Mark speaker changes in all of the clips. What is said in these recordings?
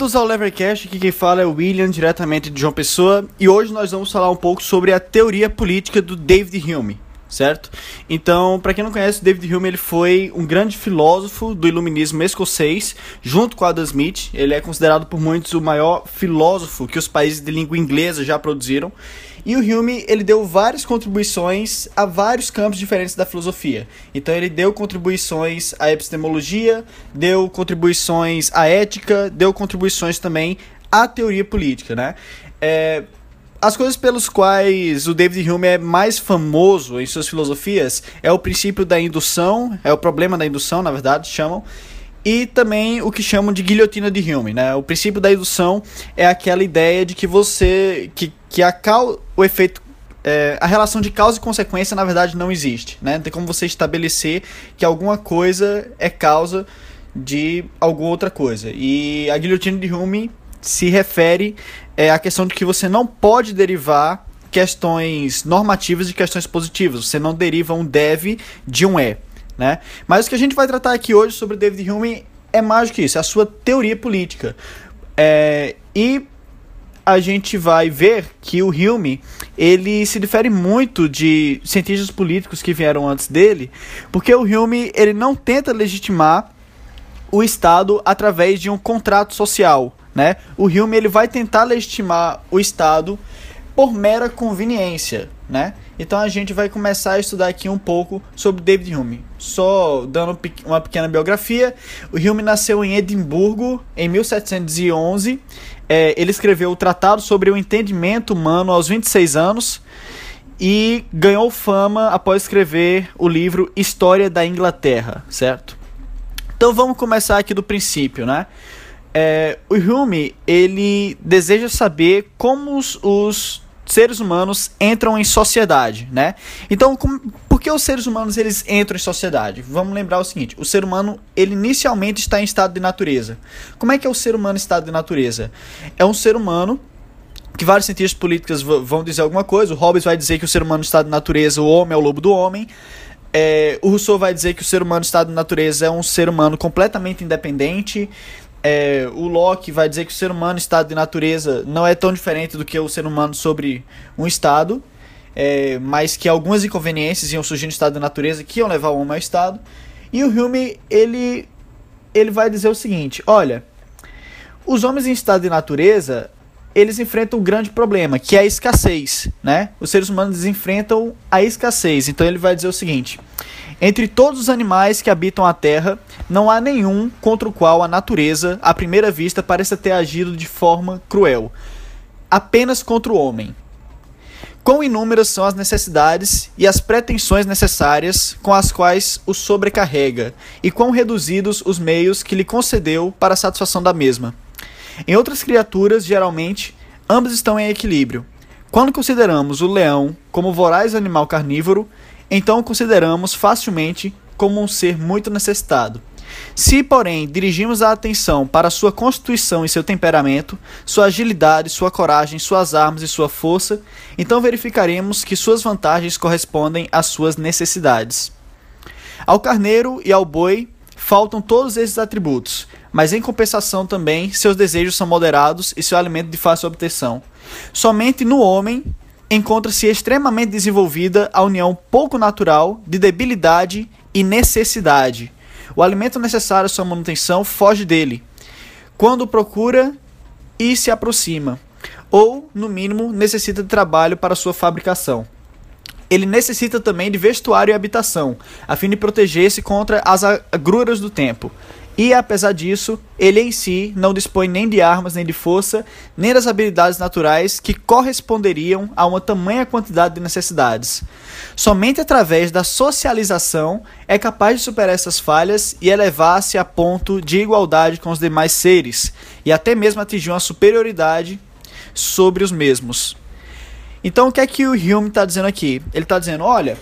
Speaker 1: Bem-vindos ao Levercast, aqui quem fala é o William, diretamente de João Pessoa, e hoje nós vamos falar um pouco sobre a teoria política do David Hume, certo? Então, para quem não conhece, David Hume ele foi um grande filósofo do iluminismo escocês, junto com Adam Smith. Ele é considerado por muitos o maior filósofo que os países de língua inglesa já produziram. E o Hume, ele deu várias contribuições a vários campos diferentes da filosofia. Então ele deu contribuições à epistemologia, deu contribuições à ética, deu contribuições também à teoria política, né? É, as coisas pelos quais o David Hume é mais famoso em suas filosofias é o princípio da indução, é o problema da indução, na verdade, chamam, e também o que chamam de guilhotina de Hume, né? O princípio da indução é aquela ideia de que você que, que a cal, o efeito é, a relação de causa e consequência na verdade não existe, né? Não tem como você estabelecer que alguma coisa é causa de alguma outra coisa. E a guilhotina de Hume se refere é, à questão de que você não pode derivar questões normativas de questões positivas. Você não deriva um deve de um é né? Mas o que a gente vai tratar aqui hoje sobre David Hume é mais do que isso, é a sua teoria política. É, e a gente vai ver que o Hume ele se difere muito de cientistas políticos que vieram antes dele, porque o Hume ele não tenta legitimar o Estado através de um contrato social, né? O Hume ele vai tentar legitimar o Estado por mera conveniência, né? Então a gente vai começar a estudar aqui um pouco sobre David Hume. Só dando uma pequena biografia, o Hume nasceu em Edimburgo em 1711. É, ele escreveu o Tratado sobre o Entendimento Humano aos 26 anos e ganhou fama após escrever o livro História da Inglaterra, certo? Então vamos começar aqui do princípio, né? É, o Hume ele deseja saber como os, os seres humanos entram em sociedade, né? Então, por que os seres humanos eles entram em sociedade? Vamos lembrar o seguinte: o ser humano ele inicialmente está em estado de natureza. Como é que é o ser humano em estado de natureza? É um ser humano que vários cientistas políticos vão dizer alguma coisa. O Hobbes vai dizer que o ser humano estado de natureza, o homem é o lobo do homem. É, o Rousseau vai dizer que o ser humano estado de natureza é um ser humano completamente independente, é, o Locke vai dizer que o ser humano, estado de natureza, não é tão diferente do que o ser humano sobre um estado, é, mas que algumas inconveniências iam surgir no estado de natureza que iam levar o homem ao estado. E o Hume, ele, ele vai dizer o seguinte: olha, os homens em estado de natureza, eles enfrentam um grande problema, que é a escassez, né? Os seres humanos enfrentam a escassez. Então ele vai dizer o seguinte: entre todos os animais que habitam a Terra, não há nenhum contra o qual a natureza, à primeira vista, pareça ter agido de forma cruel. Apenas contra o homem. Quão inúmeras são as necessidades e as pretensões necessárias com as quais o sobrecarrega, e quão reduzidos os meios que lhe concedeu para a satisfação da mesma. Em outras criaturas, geralmente, ambos estão em equilíbrio. Quando consideramos o leão como voraz animal carnívoro, então o consideramos facilmente como um ser muito necessitado. Se, porém, dirigimos a atenção para sua constituição e seu temperamento, sua agilidade, sua coragem, suas armas e sua força, então verificaremos que suas vantagens correspondem às suas necessidades. Ao carneiro e ao boi faltam todos esses atributos, mas em compensação também seus desejos são moderados e seu alimento de fácil obtenção. Somente no homem encontra-se extremamente desenvolvida a união pouco natural de debilidade e necessidade. O alimento necessário à sua manutenção foge dele, quando procura e se aproxima, ou, no mínimo, necessita de trabalho para sua fabricação. Ele necessita também de vestuário e habitação, a fim de proteger-se contra as agruras do tempo. E apesar disso, ele em si não dispõe nem de armas, nem de força, nem das habilidades naturais que corresponderiam a uma tamanha quantidade de necessidades. Somente através da socialização é capaz de superar essas falhas e elevar-se a ponto de igualdade com os demais seres, e até mesmo atingir uma superioridade sobre os mesmos. Então, o que é que o Hume está dizendo aqui? Ele está dizendo: olha,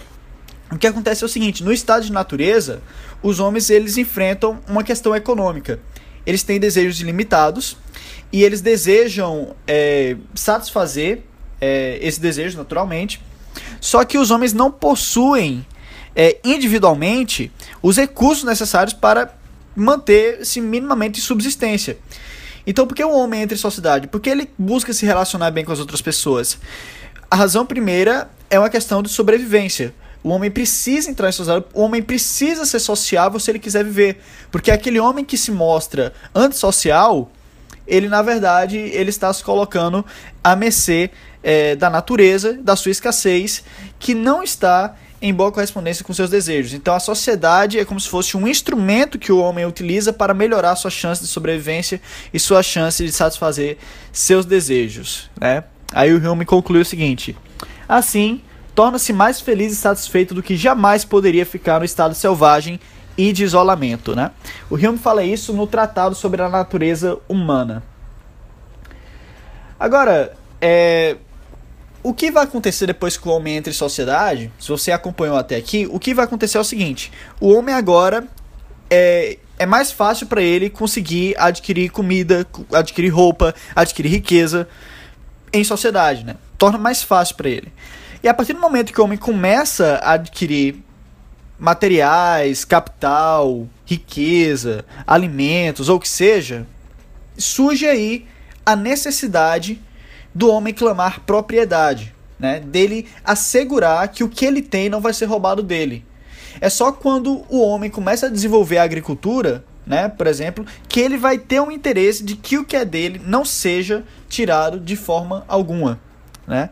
Speaker 1: o que acontece é o seguinte: no estado de natureza, os homens eles enfrentam uma questão econômica. Eles têm desejos ilimitados e eles desejam é, satisfazer é, esse desejo naturalmente. Só que os homens não possuem é, individualmente os recursos necessários para manter-se minimamente em subsistência. Então, por que o homem entra em sociedade? Porque ele busca se relacionar bem com as outras pessoas. A razão primeira é uma questão de sobrevivência. O homem precisa entrar em sociedade, o homem precisa ser sociável se ele quiser viver. Porque aquele homem que se mostra antissocial, ele na verdade ele está se colocando à mercê é, da natureza, da sua escassez, que não está em boa correspondência com seus desejos. Então a sociedade é como se fosse um instrumento que o homem utiliza para melhorar sua chance de sobrevivência e sua chance de satisfazer seus desejos. Né? Aí o Hume conclui o seguinte: assim, torna-se mais feliz e satisfeito do que jamais poderia ficar no estado selvagem e de isolamento. Né? O Hume fala isso no Tratado sobre a Natureza Humana. Agora, é, o que vai acontecer depois que o homem entra em sociedade, se você acompanhou até aqui, o que vai acontecer é o seguinte: o homem agora é, é mais fácil para ele conseguir adquirir comida, adquirir roupa, adquirir riqueza em sociedade, né? Torna mais fácil para ele. E a partir do momento que o homem começa a adquirir materiais, capital, riqueza, alimentos ou o que seja, surge aí a necessidade do homem clamar propriedade, né? Dele assegurar que o que ele tem não vai ser roubado dele. É só quando o homem começa a desenvolver a agricultura, né, por exemplo, que ele vai ter um interesse de que o que é dele não seja tirado de forma alguma, né?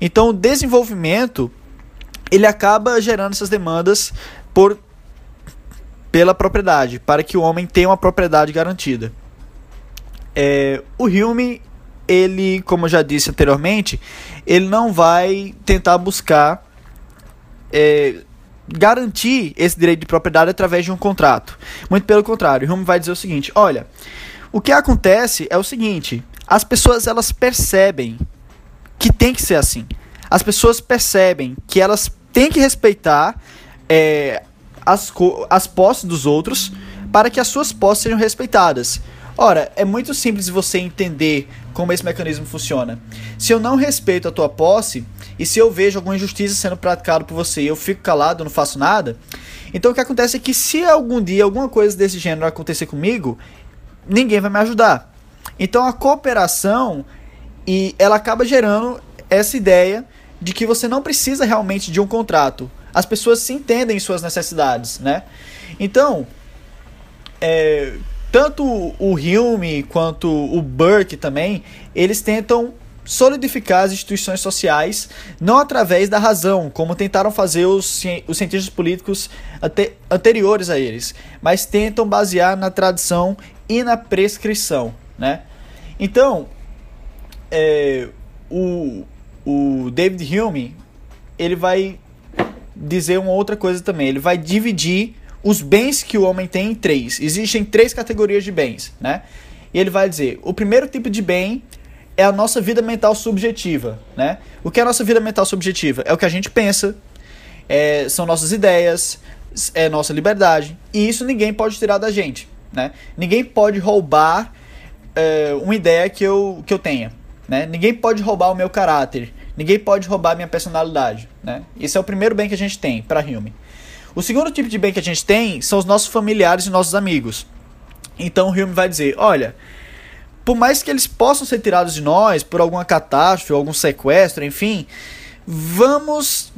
Speaker 1: Então, o desenvolvimento ele acaba gerando essas demandas por pela propriedade, para que o homem tenha uma propriedade garantida. É, o Hume ele, como eu já disse anteriormente, ele não vai tentar buscar é, garantir esse direito de propriedade através de um contrato. Muito pelo contrário, Hume vai dizer o seguinte: olha, o que acontece é o seguinte: as pessoas elas percebem que tem que ser assim. As pessoas percebem que elas têm que respeitar é, as, as posses dos outros para que as suas posses sejam respeitadas. Ora, é muito simples você entender como esse mecanismo funciona. Se eu não respeito a tua posse e se eu vejo alguma injustiça sendo praticada por você e eu fico calado, não faço nada, então o que acontece é que se algum dia alguma coisa desse gênero acontecer comigo, ninguém vai me ajudar. Então a cooperação e ela acaba gerando essa ideia de que você não precisa realmente de um contrato. As pessoas se entendem em suas necessidades, né? Então, é, tanto o Hume quanto o Burke também, eles tentam solidificar as instituições sociais não através da razão, como tentaram fazer os, os cientistas políticos ante, anteriores a eles, mas tentam basear na tradição e na prescrição, né? Então, é, o, o David Hume ele vai dizer uma outra coisa também. Ele vai dividir os bens que o homem tem em três. Existem três categorias de bens, né? E ele vai dizer: o primeiro tipo de bem é a nossa vida mental subjetiva, né? O que é a nossa vida mental subjetiva? É o que a gente pensa, é, são nossas ideias, é nossa liberdade. E isso ninguém pode tirar da gente, né? Ninguém pode roubar é, uma ideia que eu, que eu tenha, né? Ninguém pode roubar o meu caráter, ninguém pode roubar a minha personalidade, né? Esse é o primeiro bem que a gente tem para Hume. O segundo tipo de bem que a gente tem são os nossos familiares e nossos amigos. Então Hume vai dizer: olha, por mais que eles possam ser tirados de nós por alguma catástrofe, algum sequestro, enfim, vamos.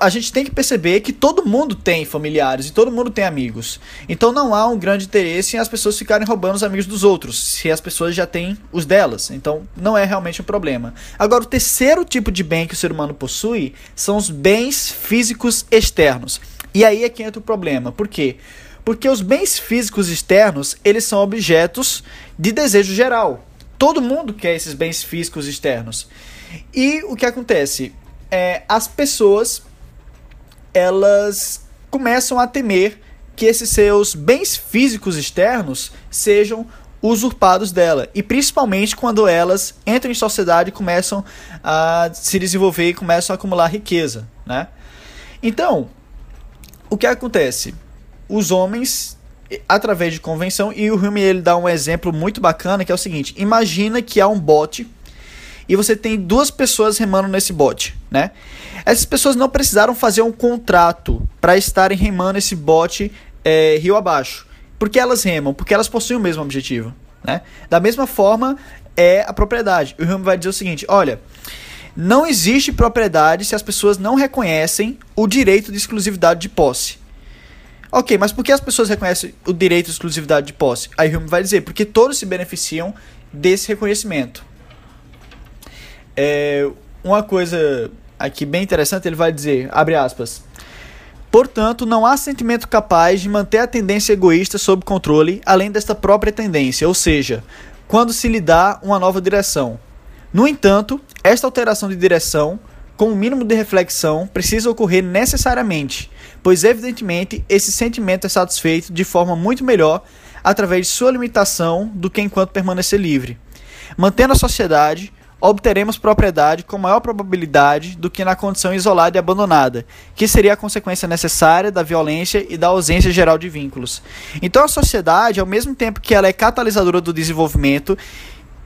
Speaker 1: A gente tem que perceber que todo mundo tem familiares e todo mundo tem amigos. Então não há um grande interesse em as pessoas ficarem roubando os amigos dos outros, se as pessoas já têm os delas. Então não é realmente um problema. Agora, o terceiro tipo de bem que o ser humano possui são os bens físicos externos. E aí é que entra o problema. Por quê? Porque os bens físicos externos, eles são objetos de desejo geral. Todo mundo quer esses bens físicos externos. E o que acontece? É, as pessoas, elas começam a temer que esses seus bens físicos externos sejam usurpados dela. E principalmente quando elas entram em sociedade e começam a se desenvolver e começam a acumular riqueza, né? Então, o que acontece? Os homens, através de convenção, e o Hume ele dá um exemplo muito bacana que é o seguinte: imagina que há um bote e você tem duas pessoas remando nesse bote, né? Essas pessoas não precisaram fazer um contrato para estarem remando esse bote é, rio abaixo. Porque elas remam, porque elas possuem o mesmo objetivo, Né? Da mesma forma é a propriedade. O Hume vai dizer o seguinte: olha, não existe propriedade se as pessoas não reconhecem o direito de exclusividade de posse. Ok, mas por que as pessoas reconhecem o direito de exclusividade de posse? Aí Hume vai dizer, porque todos se beneficiam desse reconhecimento. É, uma coisa aqui bem interessante, ele vai dizer, abre aspas, Portanto, não há sentimento capaz de manter a tendência egoísta sob controle, além desta própria tendência, ou seja, quando se lhe dá uma nova direção. No entanto, esta alteração de direção, com o um mínimo de reflexão, precisa ocorrer necessariamente, pois evidentemente esse sentimento é satisfeito de forma muito melhor através de sua limitação do que enquanto permanecer livre. Mantendo a sociedade, obteremos propriedade com maior probabilidade do que na condição isolada e abandonada, que seria a consequência necessária da violência e da ausência geral de vínculos. Então a sociedade, ao mesmo tempo que ela é catalisadora do desenvolvimento,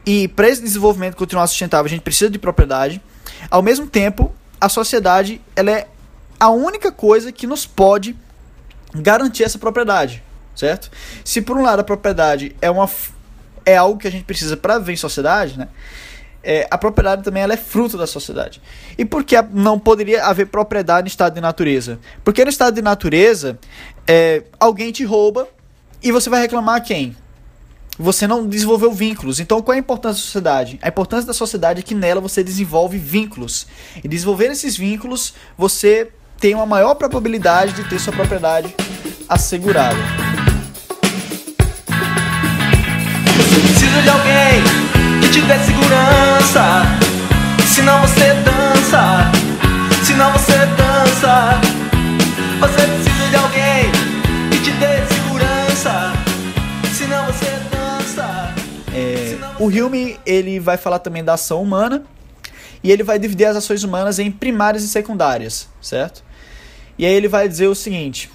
Speaker 1: e para esse desenvolvimento continuar sustentável, a gente precisa de propriedade, ao mesmo tempo, a sociedade ela é a única coisa que nos pode garantir essa propriedade, certo? Se por um lado a propriedade é uma é algo que a gente precisa para viver em sociedade, né? É, a propriedade também ela é fruto da sociedade. E por que não poderia haver propriedade em estado de natureza? Porque no estado de natureza, é, alguém te rouba e você vai reclamar a quem? Você não desenvolveu vínculos. Então, qual é a importância da sociedade? A importância da sociedade é que nela você desenvolve vínculos. E desenvolver esses vínculos, você tem uma maior probabilidade de ter sua propriedade assegurada. Hume ele vai falar também da ação humana e ele vai dividir as ações humanas em primárias e secundárias, certo? E aí ele vai dizer o seguinte: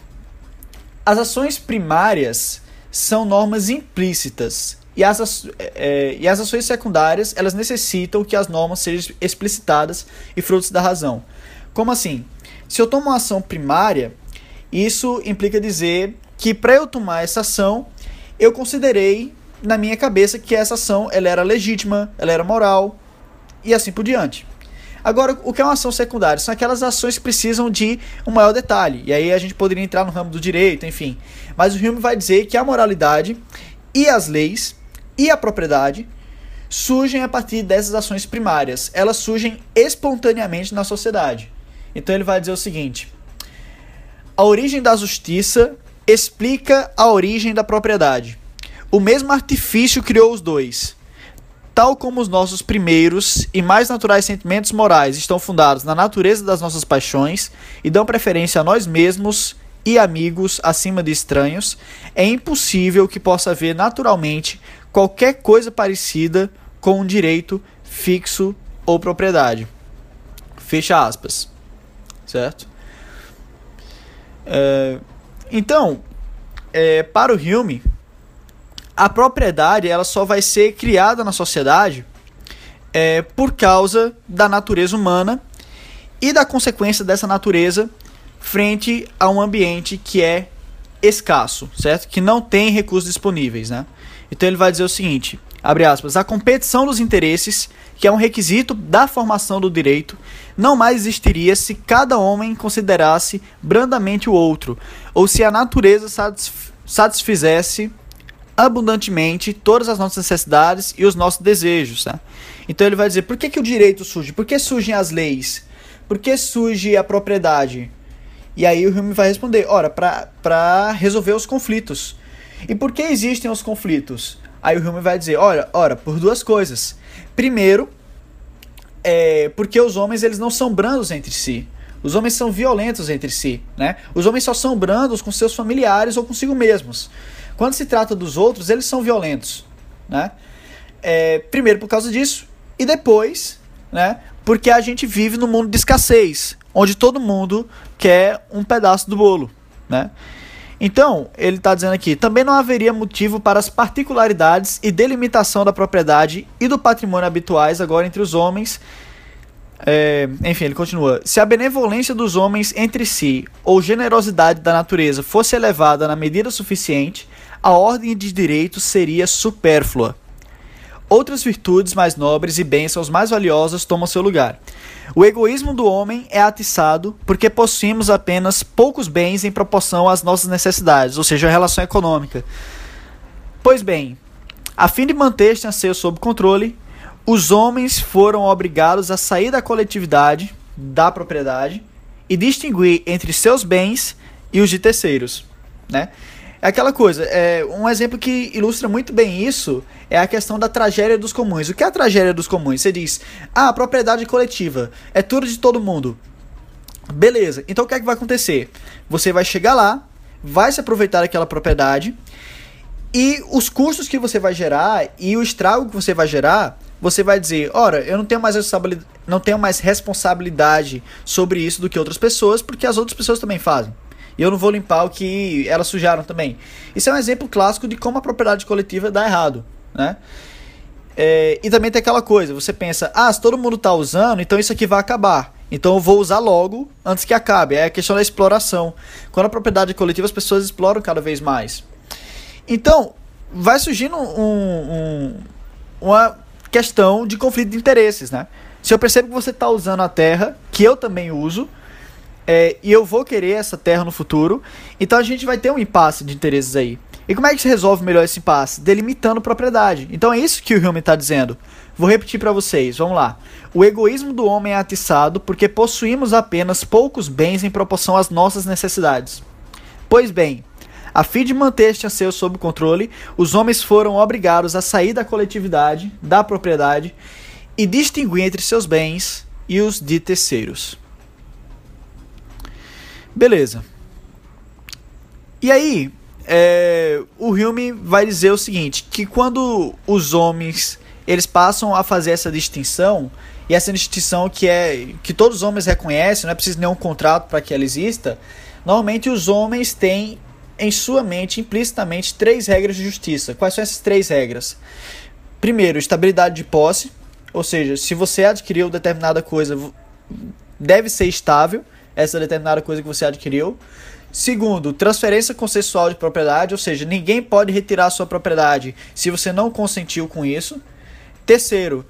Speaker 1: as ações primárias são normas implícitas e as, é, e as ações secundárias, elas necessitam que as normas sejam explicitadas e frutos da razão. Como assim? Se eu tomo uma ação primária, isso implica dizer que para eu tomar essa ação, eu considerei na minha cabeça que essa ação ela era legítima, ela era moral e assim por diante. Agora, o que é uma ação secundária? São aquelas ações que precisam de um maior detalhe. E aí a gente poderia entrar no ramo do direito, enfim. Mas o Hume vai dizer que a moralidade e as leis e a propriedade surgem a partir dessas ações primárias. Elas surgem espontaneamente na sociedade. Então ele vai dizer o seguinte: a origem da justiça explica a origem da propriedade. O mesmo artifício criou os dois. Tal como os nossos primeiros e mais naturais sentimentos morais estão fundados na natureza das nossas paixões e dão preferência a nós mesmos e amigos acima de estranhos, é impossível que possa haver naturalmente qualquer coisa parecida com um direito fixo ou propriedade. Fecha aspas. Certo? É, então, é, para o Hume, a propriedade ela só vai ser criada na sociedade é, por causa da natureza humana e da consequência dessa natureza frente a um ambiente que é escasso, certo? Que não tem recursos disponíveis, né? Então ele vai dizer o seguinte, abre aspas, a competição dos interesses, que é um requisito da formação do direito, não mais existiria se cada homem considerasse brandamente o outro, ou se a natureza satisfizesse abundantemente todas as nossas necessidades e os nossos desejos. Né? Então ele vai dizer, por que, que o direito surge? Por que surgem as leis? Por que surge a propriedade? E aí o Hume vai responder, ora, para resolver os conflitos. E por que existem os conflitos? Aí o Hume vai dizer, olha, ora, por duas coisas. Primeiro, é porque os homens eles não são brandos entre si. Os homens são violentos entre si, né? Os homens só são brandos com seus familiares ou consigo mesmos. Quando se trata dos outros, eles são violentos, né? É, primeiro por causa disso e depois, né? Porque a gente vive num mundo de escassez, onde todo mundo quer um pedaço do bolo, né? Então, ele está dizendo aqui: também não haveria motivo para as particularidades e delimitação da propriedade e do patrimônio habituais agora entre os homens. É, enfim, ele continua: se a benevolência dos homens entre si ou generosidade da natureza fosse elevada na medida suficiente, a ordem de direitos seria supérflua. Outras virtudes mais nobres e bênçãos mais valiosas tomam seu lugar. O egoísmo do homem é atiçado porque possuímos apenas poucos bens em proporção às nossas necessidades, ou seja, a relação econômica. Pois bem, a fim de manter este anseio sob controle, os homens foram obrigados a sair da coletividade, da propriedade, e distinguir entre seus bens e os de terceiros, né? É aquela coisa, é, um exemplo que ilustra muito bem isso é a questão da tragédia dos comuns. O que é a tragédia dos comuns? Você diz, ah, a propriedade coletiva é tudo de todo mundo. Beleza, então o que é que vai acontecer? Você vai chegar lá, vai se aproveitar daquela propriedade e os custos que você vai gerar e o estrago que você vai gerar, você vai dizer, ora, eu não tenho mais não tenho mais responsabilidade sobre isso do que outras pessoas, porque as outras pessoas também fazem e eu não vou limpar o que elas sujaram também. Isso é um exemplo clássico de como a propriedade coletiva dá errado, né? É, e também tem aquela coisa, você pensa, ah, se todo mundo está usando, então isso aqui vai acabar. Então eu vou usar logo antes que acabe. É a questão da exploração. Quando a propriedade coletiva, as pessoas exploram cada vez mais. Então, vai surgindo um, um, uma questão de conflito de interesses, né? Se eu percebo que você está usando a terra, que eu também uso, é, e eu vou querer essa terra no futuro. Então a gente vai ter um impasse de interesses aí. E como é que se resolve melhor esse impasse? Delimitando propriedade. Então é isso que o Hume está dizendo. Vou repetir para vocês, vamos lá. O egoísmo do homem é atiçado porque possuímos apenas poucos bens em proporção às nossas necessidades. Pois bem, a fim de manter este anseio sob controle, os homens foram obrigados a sair da coletividade, da propriedade e distinguir entre seus bens e os de terceiros. Beleza. E aí, é, o Hume vai dizer o seguinte, que quando os homens eles passam a fazer essa distinção, e essa distinção que é que todos os homens reconhecem, não é preciso nenhum contrato para que ela exista, normalmente os homens têm em sua mente implicitamente três regras de justiça. Quais são essas três regras? Primeiro, estabilidade de posse, ou seja, se você adquiriu determinada coisa, deve ser estável essa determinada coisa que você adquiriu. Segundo, transferência consensual de propriedade, ou seja, ninguém pode retirar sua propriedade se você não consentiu com isso. Terceiro,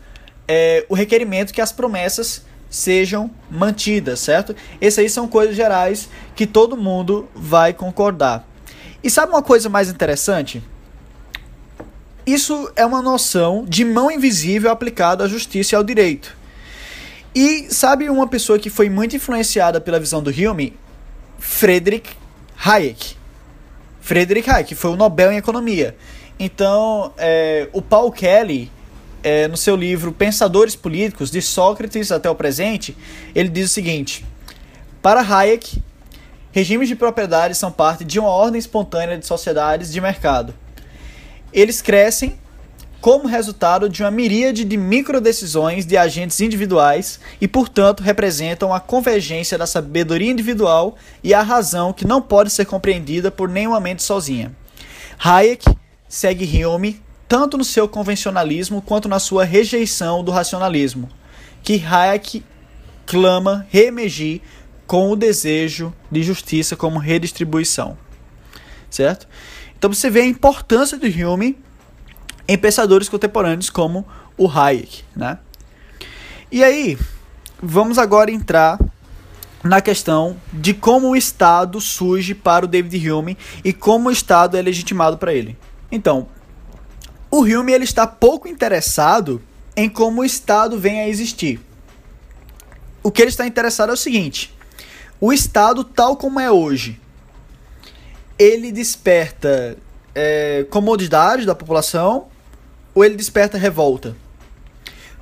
Speaker 1: é, o requerimento que as promessas sejam mantidas, certo? Essas aí são coisas gerais que todo mundo vai concordar. E sabe uma coisa mais interessante? Isso é uma noção de mão invisível aplicada à justiça e ao direito. E sabe uma pessoa que foi muito influenciada pela visão do Hume? Friedrich Hayek. Friedrich Hayek foi o Nobel em Economia. Então, é, o Paul Kelly, é, no seu livro Pensadores Políticos, de Sócrates até o presente, ele diz o seguinte: Para Hayek, regimes de propriedade são parte de uma ordem espontânea de sociedades de mercado. Eles crescem como resultado de uma miríade de microdecisões de agentes individuais e, portanto, representam a convergência da sabedoria individual e a razão que não pode ser compreendida por nenhuma mente sozinha. Hayek segue Hume tanto no seu convencionalismo quanto na sua rejeição do racionalismo, que Hayek clama reemergir com o desejo de justiça como redistribuição. Certo? Então você vê a importância do Hume em pensadores contemporâneos como o Hayek, né? E aí, vamos agora entrar na questão de como o Estado surge para o David Hume e como o Estado é legitimado para ele. Então, o Hume ele está pouco interessado em como o Estado vem a existir. O que ele está interessado é o seguinte: o Estado tal como é hoje, ele desperta é, comodidade da população, ou ele desperta revolta?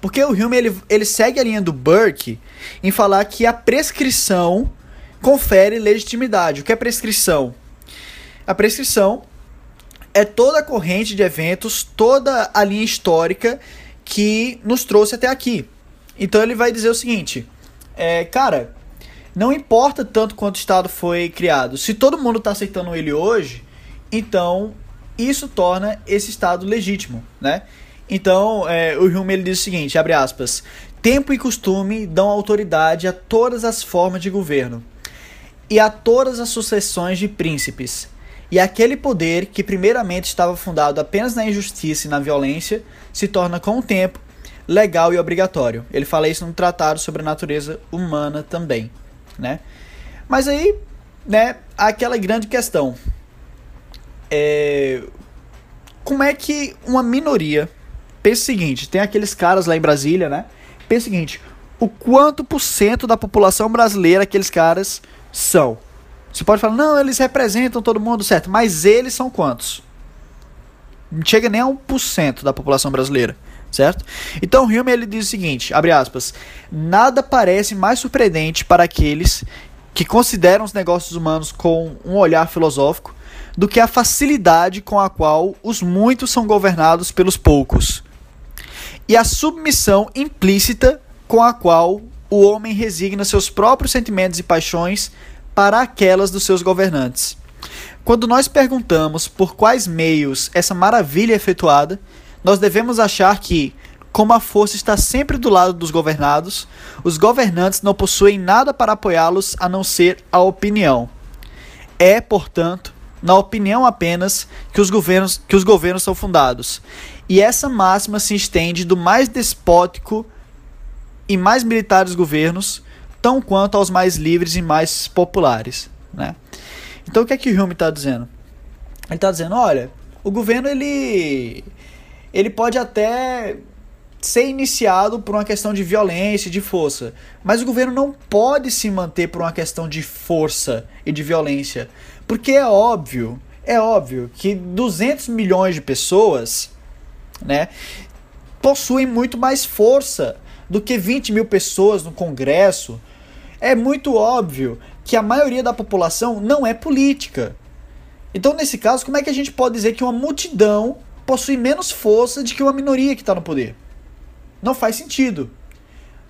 Speaker 1: Porque o Hume ele, ele segue a linha do Burke em falar que a prescrição confere legitimidade. O que é prescrição? A prescrição é toda a corrente de eventos, toda a linha histórica que nos trouxe até aqui. Então ele vai dizer o seguinte: é, cara, não importa tanto quanto o Estado foi criado. Se todo mundo está aceitando ele hoje, então isso torna esse Estado legítimo, né? Então, é, o Hume ele diz o seguinte, abre aspas, tempo e costume dão autoridade a todas as formas de governo e a todas as sucessões de príncipes. E aquele poder, que primeiramente estava fundado apenas na injustiça e na violência, se torna com o tempo legal e obrigatório. Ele fala isso no tratado sobre a natureza humana também, né? Mas aí, né, aquela grande questão. É, como é que uma minoria pensa o seguinte, tem aqueles caras lá em Brasília, né? Pensa o seguinte, o quanto por cento da população brasileira aqueles caras são? Você pode falar, não, eles representam todo mundo, certo, mas eles são quantos? Não chega nem a 1% da população brasileira, certo? Então Hume ele diz o seguinte, abre aspas, nada parece mais surpreendente para aqueles que consideram os negócios humanos com um olhar filosófico do que a facilidade com a qual os muitos são governados pelos poucos e a submissão implícita com a qual o homem resigna seus próprios sentimentos e paixões para aquelas dos seus governantes. Quando nós perguntamos por quais meios essa maravilha é efetuada, nós devemos achar que, como a força está sempre do lado dos governados, os governantes não possuem nada para apoiá-los a não ser a opinião. É, portanto, na opinião apenas que os governos, que os governos são fundados. E essa máxima se estende do mais despótico e mais militares governos tão quanto aos mais livres e mais populares, né? Então o que é que Hume está dizendo? Ele está dizendo, olha, o governo ele ele pode até ser iniciado por uma questão de violência e de força, mas o governo não pode se manter por uma questão de força e de violência, porque é óbvio, é óbvio que 200 milhões de pessoas, né, possuem muito mais força do que 20 mil pessoas no Congresso é muito óbvio que a maioria da população não é política. Então, nesse caso, como é que a gente pode dizer que uma multidão possui menos força de que uma minoria que está no poder? Não faz sentido.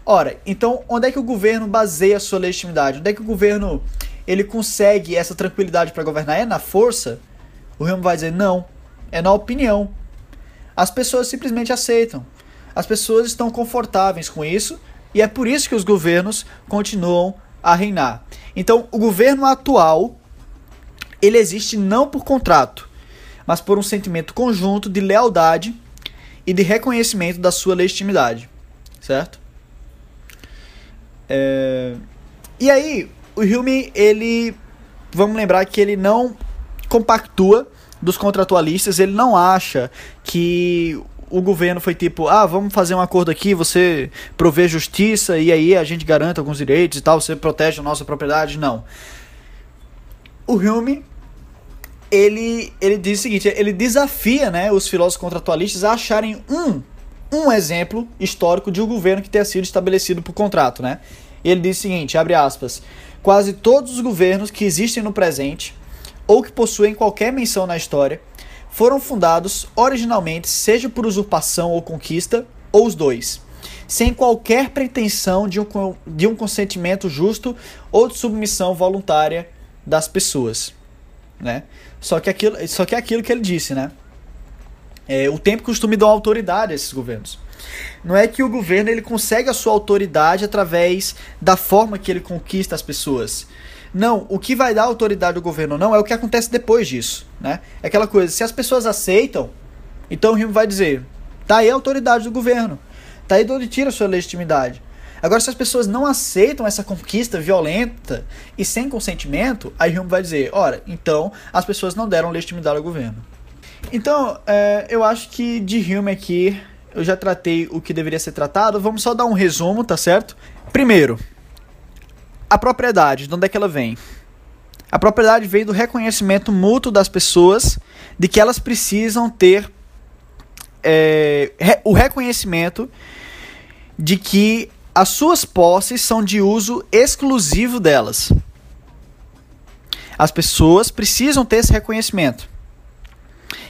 Speaker 1: Ora, então onde é que o governo baseia a sua legitimidade? Onde é que o governo ele consegue essa tranquilidade para governar? É na força? O Remo vai dizer não, é na opinião. As pessoas simplesmente aceitam. As pessoas estão confortáveis com isso e é por isso que os governos continuam a reinar. Então, o governo atual ele existe não por contrato, mas por um sentimento conjunto de lealdade e de reconhecimento da sua legitimidade, certo? É... E aí, o Hume, ele, vamos lembrar que ele não compactua dos contratualistas, ele não acha que o governo foi tipo, ah, vamos fazer um acordo aqui, você provê justiça e aí a gente garante alguns direitos e tal, você protege a nossa propriedade. Não. O Hume, ele, ele diz o seguinte, ele desafia né, os filósofos contratualistas a acharem um, um exemplo histórico de um governo que tenha sido estabelecido por contrato. Né? Ele diz o seguinte, abre aspas, quase todos os governos que existem no presente ou que possuem qualquer menção na história foram fundados originalmente, seja por usurpação ou conquista, ou os dois, sem qualquer pretensão de um, de um consentimento justo ou de submissão voluntária das pessoas. Né? Só, que aquilo, só que é aquilo que ele disse, né? É, o tempo costuma dar autoridade a esses governos. Não é que o governo ele consegue a sua autoridade através da forma que ele conquista as pessoas, não, o que vai dar autoridade ao governo não é o que acontece depois disso, né? É aquela coisa, se as pessoas aceitam, então o vai dizer, tá aí a autoridade do governo, tá aí de onde tira a sua legitimidade. Agora, se as pessoas não aceitam essa conquista violenta e sem consentimento, aí Hume vai dizer: ora, então as pessoas não deram legitimidade ao governo. Então, é, eu acho que de Hume aqui eu já tratei o que deveria ser tratado. Vamos só dar um resumo, tá certo? Primeiro, a propriedade, de onde é que ela vem? A propriedade vem do reconhecimento mútuo das pessoas de que elas precisam ter é, o reconhecimento de que as suas posses são de uso exclusivo delas. As pessoas precisam ter esse reconhecimento.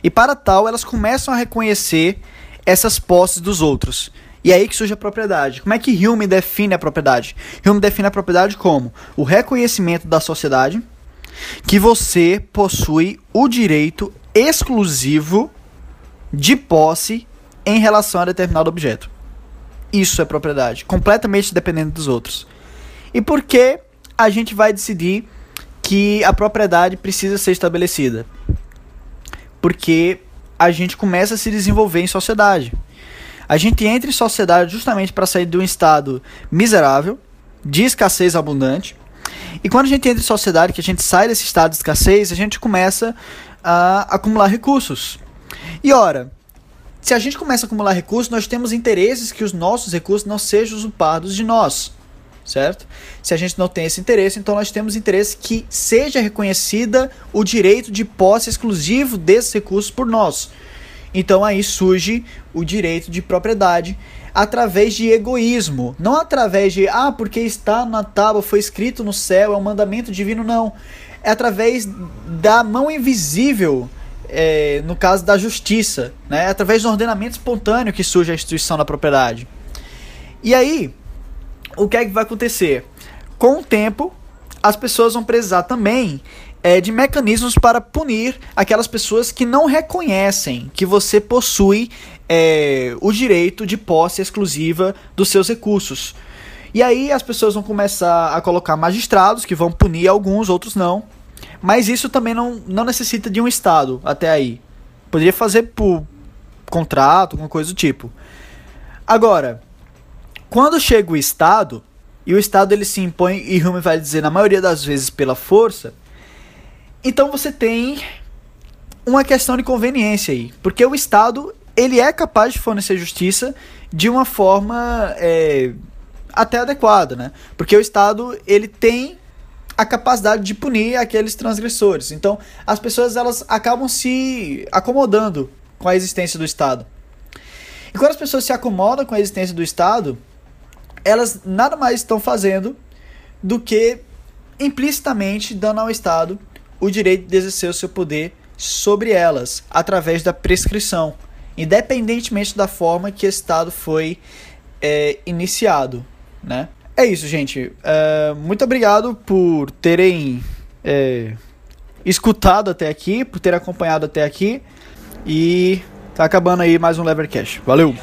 Speaker 1: E para tal, elas começam a reconhecer essas posses dos outros. E é aí que surge a propriedade. Como é que Hume define a propriedade? Hume define a propriedade como o reconhecimento da sociedade que você possui o direito exclusivo de posse em relação a determinado objeto. Isso é propriedade, completamente dependente dos outros. E por que a gente vai decidir que a propriedade precisa ser estabelecida? porque a gente começa a se desenvolver em sociedade. A gente entra em sociedade justamente para sair de um estado miserável, de escassez abundante. E quando a gente entra em sociedade, que a gente sai desse estado de escassez, a gente começa a acumular recursos. E ora, se a gente começa a acumular recursos, nós temos interesses que os nossos recursos não sejam usurpados de nós, certo? Se a gente não tem esse interesse, então nós temos interesse que seja reconhecida o direito de posse exclusivo desses recursos por nós. Então aí surge o direito de propriedade através de egoísmo, não através de ah, porque está na tábua, foi escrito no céu, é um mandamento divino, não. É através da mão invisível, é, no caso da justiça, né? É através do ordenamento espontâneo que surge a instituição da propriedade. E aí, o que é que vai acontecer? Com o tempo, as pessoas vão precisar também é, de mecanismos para punir aquelas pessoas que não reconhecem que você possui é, o direito de posse exclusiva dos seus recursos. E aí as pessoas vão começar a colocar magistrados que vão punir alguns, outros não. Mas isso também não, não necessita de um Estado até aí. Poderia fazer por contrato, alguma coisa do tipo. Agora, quando chega o Estado, e o Estado ele se impõe, e Hume vai dizer na maioria das vezes pela força, então você tem uma questão de conveniência aí, porque o Estado ele é capaz de fornecer justiça de uma forma é, até adequada, né? Porque o Estado ele tem a capacidade de punir aqueles transgressores. Então as pessoas elas acabam se acomodando com a existência do Estado. E quando as pessoas se acomodam com a existência do Estado, elas nada mais estão fazendo do que implicitamente dando ao Estado o direito de exercer o seu poder sobre elas através da prescrição, independentemente da forma que o Estado foi é, iniciado, né? É isso, gente. É, muito obrigado por terem é, escutado até aqui, por ter acompanhado até aqui. E tá acabando aí mais um Levercast. Valeu!